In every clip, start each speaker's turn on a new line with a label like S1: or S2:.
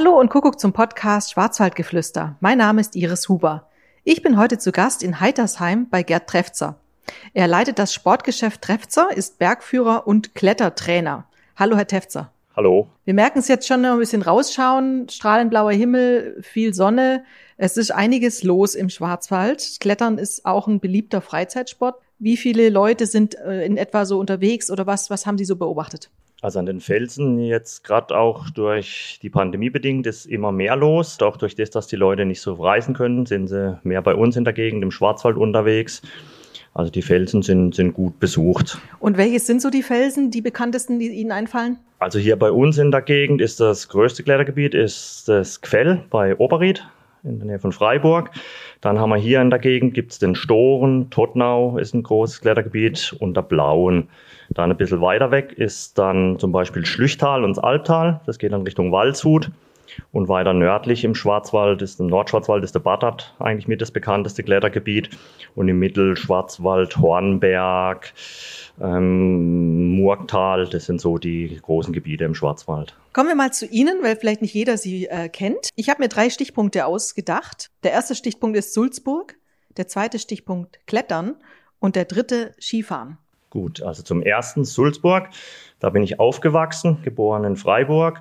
S1: Hallo und Kuckuck zum Podcast Schwarzwaldgeflüster. Mein Name ist Iris Huber. Ich bin heute zu Gast in Heitersheim bei Gerd Trefzer. Er leitet das Sportgeschäft Trefzer, ist Bergführer und Klettertrainer. Hallo, Herr Trefzer.
S2: Hallo.
S1: Wir merken es jetzt schon ein bisschen rausschauen. Strahlend blauer Himmel, viel Sonne. Es ist einiges los im Schwarzwald. Klettern ist auch ein beliebter Freizeitsport. Wie viele Leute sind äh, in etwa so unterwegs oder was, was haben Sie so beobachtet?
S2: Also an den Felsen jetzt gerade auch durch die Pandemie bedingt ist immer mehr los. Auch durch das, dass die Leute nicht so reisen können, sind sie mehr bei uns in der Gegend im Schwarzwald unterwegs. Also die Felsen sind, sind gut besucht.
S1: Und welches sind so die Felsen, die bekanntesten, die Ihnen einfallen?
S2: Also hier bei uns in der Gegend ist das größte Klettergebiet ist das Quell bei Oberried in der Nähe von Freiburg. Dann haben wir hier in der Gegend gibt's den Storen, Tottenau ist ein großes Klettergebiet und der Blauen. Dann ein bisschen weiter weg ist dann zum Beispiel Schlüchtal und das Albtal. Das geht dann Richtung Waldshut. Und weiter nördlich im Schwarzwald ist im Nordschwarzwald ist der Battert eigentlich mit das bekannteste Klettergebiet. Und im Mittelschwarzwald Hornberg, ähm, Murgtal, das sind so die großen Gebiete im Schwarzwald.
S1: Kommen wir mal zu Ihnen, weil vielleicht nicht jeder Sie äh, kennt. Ich habe mir drei Stichpunkte ausgedacht. Der erste Stichpunkt ist Sulzburg, der zweite Stichpunkt Klettern und der dritte Skifahren.
S2: Gut, also zum ersten Sulzburg. Da bin ich aufgewachsen, geboren in Freiburg.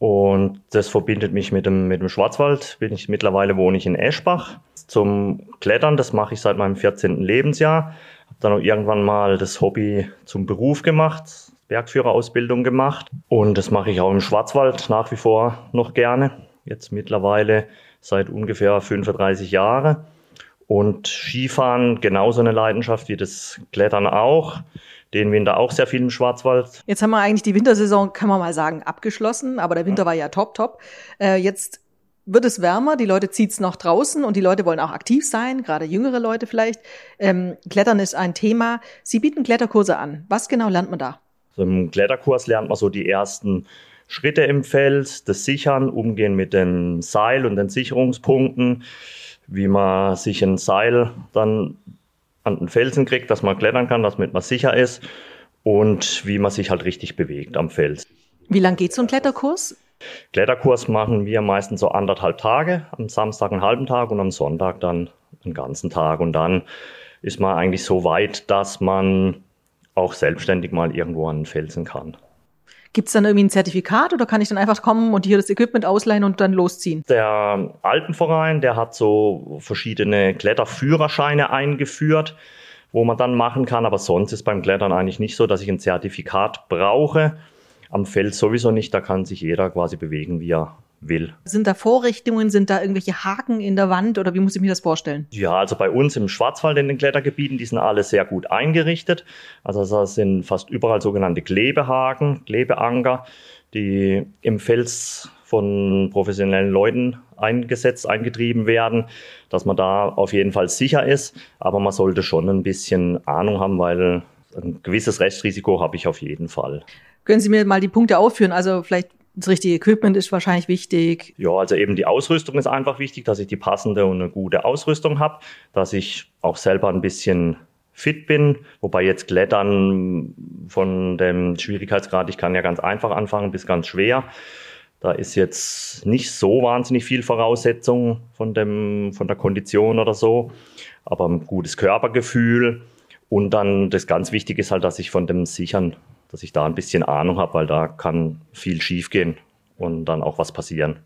S2: Und das verbindet mich mit dem, mit dem Schwarzwald. Bin ich, mittlerweile wohne ich in Eschbach. Zum Klettern, das mache ich seit meinem 14. Lebensjahr. Habe dann auch irgendwann mal das Hobby zum Beruf gemacht, Bergführerausbildung gemacht. Und das mache ich auch im Schwarzwald nach wie vor noch gerne. Jetzt mittlerweile seit ungefähr 35 Jahren. Und Skifahren genauso eine Leidenschaft wie das Klettern auch. Den Winter auch sehr viel im Schwarzwald.
S1: Jetzt haben wir eigentlich die Wintersaison, kann man mal sagen, abgeschlossen, aber der Winter war ja top, top. Äh, jetzt wird es wärmer, die Leute zieht's noch draußen und die Leute wollen auch aktiv sein, gerade jüngere Leute vielleicht. Ähm, Klettern ist ein Thema. Sie bieten Kletterkurse an. Was genau lernt man da?
S2: So Im Kletterkurs lernt man so die ersten Schritte im Feld, das Sichern, Umgehen mit dem Seil und den Sicherungspunkten wie man sich ein Seil dann an den Felsen kriegt, dass man klettern kann, damit man sicher ist und wie man sich halt richtig bewegt am Fels.
S1: Wie lang geht so ein Kletterkurs?
S2: Kletterkurs machen wir meistens so anderthalb Tage, am Samstag einen halben Tag und am Sonntag dann einen ganzen Tag. Und dann ist man eigentlich so weit, dass man auch selbstständig mal irgendwo an den Felsen kann.
S1: Gibt es dann irgendwie ein Zertifikat oder kann ich dann einfach kommen und hier das Equipment ausleihen und dann losziehen?
S2: Der Alpenverein, der hat so verschiedene Kletterführerscheine eingeführt, wo man dann machen kann. Aber sonst ist beim Klettern eigentlich nicht so, dass ich ein Zertifikat brauche. Am Feld sowieso nicht, da kann sich jeder quasi bewegen, wie er will.
S1: Sind da Vorrichtungen, sind da irgendwelche Haken in der Wand oder wie muss ich mir das vorstellen?
S2: Ja, also bei uns im Schwarzwald in den Klettergebieten, die sind alle sehr gut eingerichtet. Also da sind fast überall sogenannte Klebehaken, Klebeanker, die im Fels von professionellen Leuten eingesetzt, eingetrieben werden, dass man da auf jeden Fall sicher ist. Aber man sollte schon ein bisschen Ahnung haben, weil ein gewisses Restrisiko habe ich auf jeden Fall.
S1: Können Sie mir mal die Punkte aufführen? Also vielleicht das richtige Equipment ist wahrscheinlich wichtig.
S2: Ja, also eben die Ausrüstung ist einfach wichtig, dass ich die passende und eine gute Ausrüstung habe, dass ich auch selber ein bisschen fit bin, wobei jetzt Klettern von dem Schwierigkeitsgrad, ich kann ja ganz einfach anfangen bis ganz schwer. Da ist jetzt nicht so wahnsinnig viel Voraussetzung von, dem, von der Kondition oder so, aber ein gutes Körpergefühl. Und dann das ganz Wichtige ist halt, dass ich von dem Sichern dass ich da ein bisschen Ahnung habe, weil da kann viel schiefgehen und dann auch was passieren.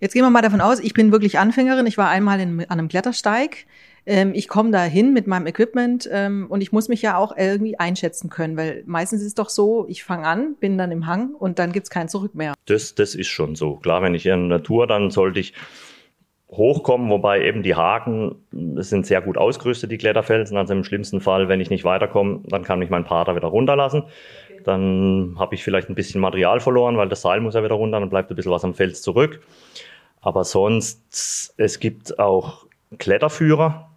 S1: Jetzt gehen wir mal davon aus, ich bin wirklich Anfängerin. Ich war einmal in, an einem Klettersteig. Ähm, ich komme da hin mit meinem Equipment ähm, und ich muss mich ja auch irgendwie einschätzen können, weil meistens ist es doch so, ich fange an, bin dann im Hang und dann gibt's kein Zurück mehr.
S2: Das, das ist schon so. Klar, wenn ich in der Natur, dann sollte ich hochkommen, wobei eben die Haken sind sehr gut ausgerüstet, die Kletterfelsen. Also im schlimmsten Fall, wenn ich nicht weiterkomme, dann kann mich mein Pater wieder runterlassen. Dann habe ich vielleicht ein bisschen Material verloren, weil das Seil muss ja wieder runter, dann bleibt ein bisschen was am Fels zurück. Aber sonst, es gibt auch Kletterführer,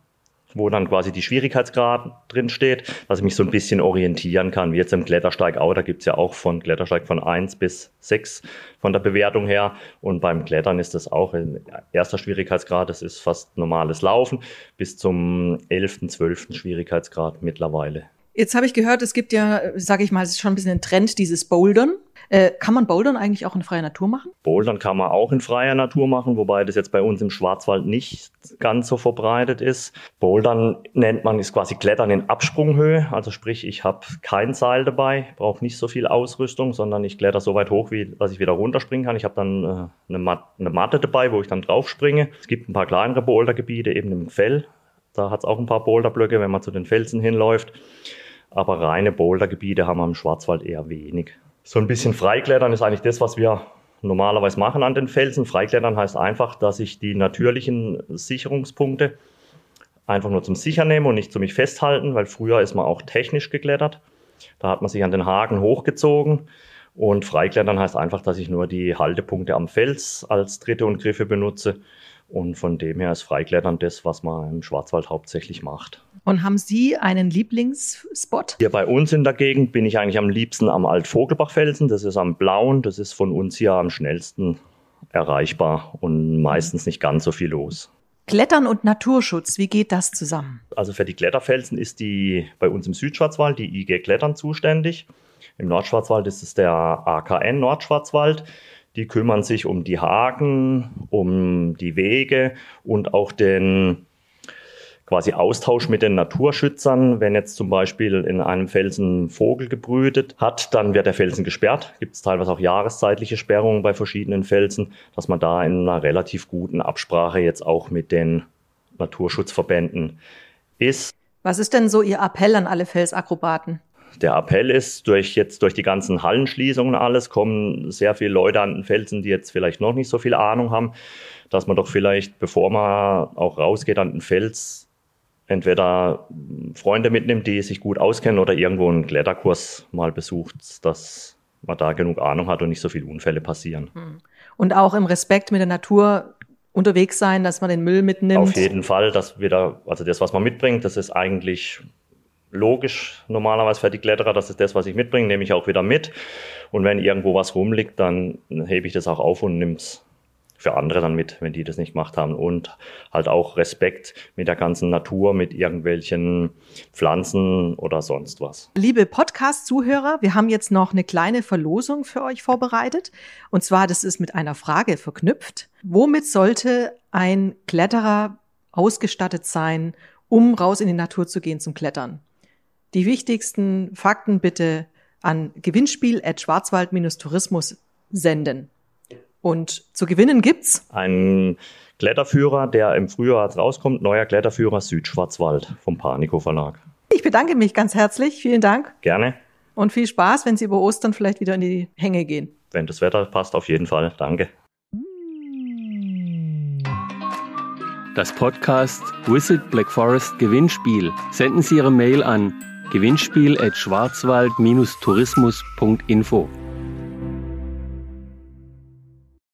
S2: wo dann quasi die Schwierigkeitsgrad drin steht, dass ich mich so ein bisschen orientieren kann, wie jetzt im Klettersteig auch. Da gibt's ja auch von Klettersteig von eins bis sechs von der Bewertung her. Und beim Klettern ist das auch ein erster Schwierigkeitsgrad, das ist fast normales Laufen, bis zum elften, zwölften Schwierigkeitsgrad mittlerweile.
S1: Jetzt habe ich gehört, es gibt ja, sage ich mal, es ist schon ein bisschen ein Trend, dieses Bouldern. Äh, kann man Bouldern eigentlich auch in freier Natur machen?
S2: Bouldern kann man auch in freier Natur machen, wobei das jetzt bei uns im Schwarzwald nicht ganz so verbreitet ist. Bouldern nennt man, ist quasi Klettern in Absprunghöhe. Also sprich, ich habe kein Seil dabei, brauche nicht so viel Ausrüstung, sondern ich kletter so weit hoch, wie dass ich wieder runterspringen kann. Ich habe dann äh, eine, Mat eine Matte dabei, wo ich dann drauf springe. Es gibt ein paar kleinere Bouldergebiete eben im Fell. Da hat es auch ein paar Boulderblöcke, wenn man zu den Felsen hinläuft. Aber reine Bouldergebiete haben wir im Schwarzwald eher wenig. So ein bisschen Freiklettern ist eigentlich das, was wir normalerweise machen an den Felsen. Freiklettern heißt einfach, dass ich die natürlichen Sicherungspunkte einfach nur zum Sichern nehme und nicht zu mich festhalten, weil früher ist man auch technisch geklettert. Da hat man sich an den Haken hochgezogen. Und Freiklettern heißt einfach, dass ich nur die Haltepunkte am Fels als Dritte und Griffe benutze. Und von dem her ist Freiklettern das, was man im Schwarzwald hauptsächlich macht.
S1: Und haben Sie einen Lieblingsspot?
S2: Hier bei uns in der Gegend bin ich eigentlich am liebsten am Altvogelbachfelsen. Das ist am Blauen. Das ist von uns hier am schnellsten erreichbar und meistens nicht ganz so viel los.
S1: Klettern und Naturschutz, wie geht das zusammen?
S2: Also für die Kletterfelsen ist die bei uns im Südschwarzwald die IG Klettern zuständig. Im Nordschwarzwald ist es der AKN Nordschwarzwald. Die kümmern sich um die Haken, um die Wege und auch den quasi Austausch mit den Naturschützern. Wenn jetzt zum Beispiel in einem Felsen Vogel gebrütet hat, dann wird der Felsen gesperrt. Gibt es teilweise auch jahreszeitliche Sperrungen bei verschiedenen Felsen, dass man da in einer relativ guten Absprache jetzt auch mit den Naturschutzverbänden ist.
S1: Was ist denn so Ihr Appell an alle Felsakrobaten?
S2: Der Appell ist, durch jetzt durch die ganzen Hallenschließungen alles kommen sehr viele Leute an den Felsen, die jetzt vielleicht noch nicht so viel Ahnung haben, dass man doch vielleicht, bevor man auch rausgeht an den Fels, entweder Freunde mitnimmt, die sich gut auskennen oder irgendwo einen Kletterkurs mal besucht, dass man da genug Ahnung hat und nicht so viele Unfälle passieren. Hm.
S1: Und auch im Respekt mit der Natur unterwegs sein, dass man den Müll mitnimmt.
S2: Auf jeden Fall, dass wieder, also das, was man mitbringt, das ist eigentlich logisch normalerweise für die Kletterer, das ist das, was ich mitbringe, nehme ich auch wieder mit. Und wenn irgendwo was rumliegt, dann hebe ich das auch auf und nehme es für andere dann mit, wenn die das nicht gemacht haben. Und halt auch Respekt mit der ganzen Natur, mit irgendwelchen Pflanzen oder sonst was.
S1: Liebe Podcast-Zuhörer, wir haben jetzt noch eine kleine Verlosung für euch vorbereitet. Und zwar, das ist mit einer Frage verknüpft. Womit sollte ein Kletterer ausgestattet sein, um raus in die Natur zu gehen zum Klettern? Die wichtigsten Fakten bitte an gewinnspiel.schwarzwald-tourismus senden. Und zu gewinnen gibt's?
S2: Ein Kletterführer, der im Frühjahr rauskommt, neuer Kletterführer Südschwarzwald vom Panico Verlag.
S1: Ich bedanke mich ganz herzlich. Vielen Dank.
S2: Gerne.
S1: Und viel Spaß, wenn Sie über Ostern vielleicht wieder in die Hänge gehen.
S2: Wenn das Wetter passt, auf jeden Fall. Danke.
S3: Das Podcast Visit Black Forest Gewinnspiel. Senden Sie Ihre Mail an gewinnspiel at schwarzwald-tourismus.info.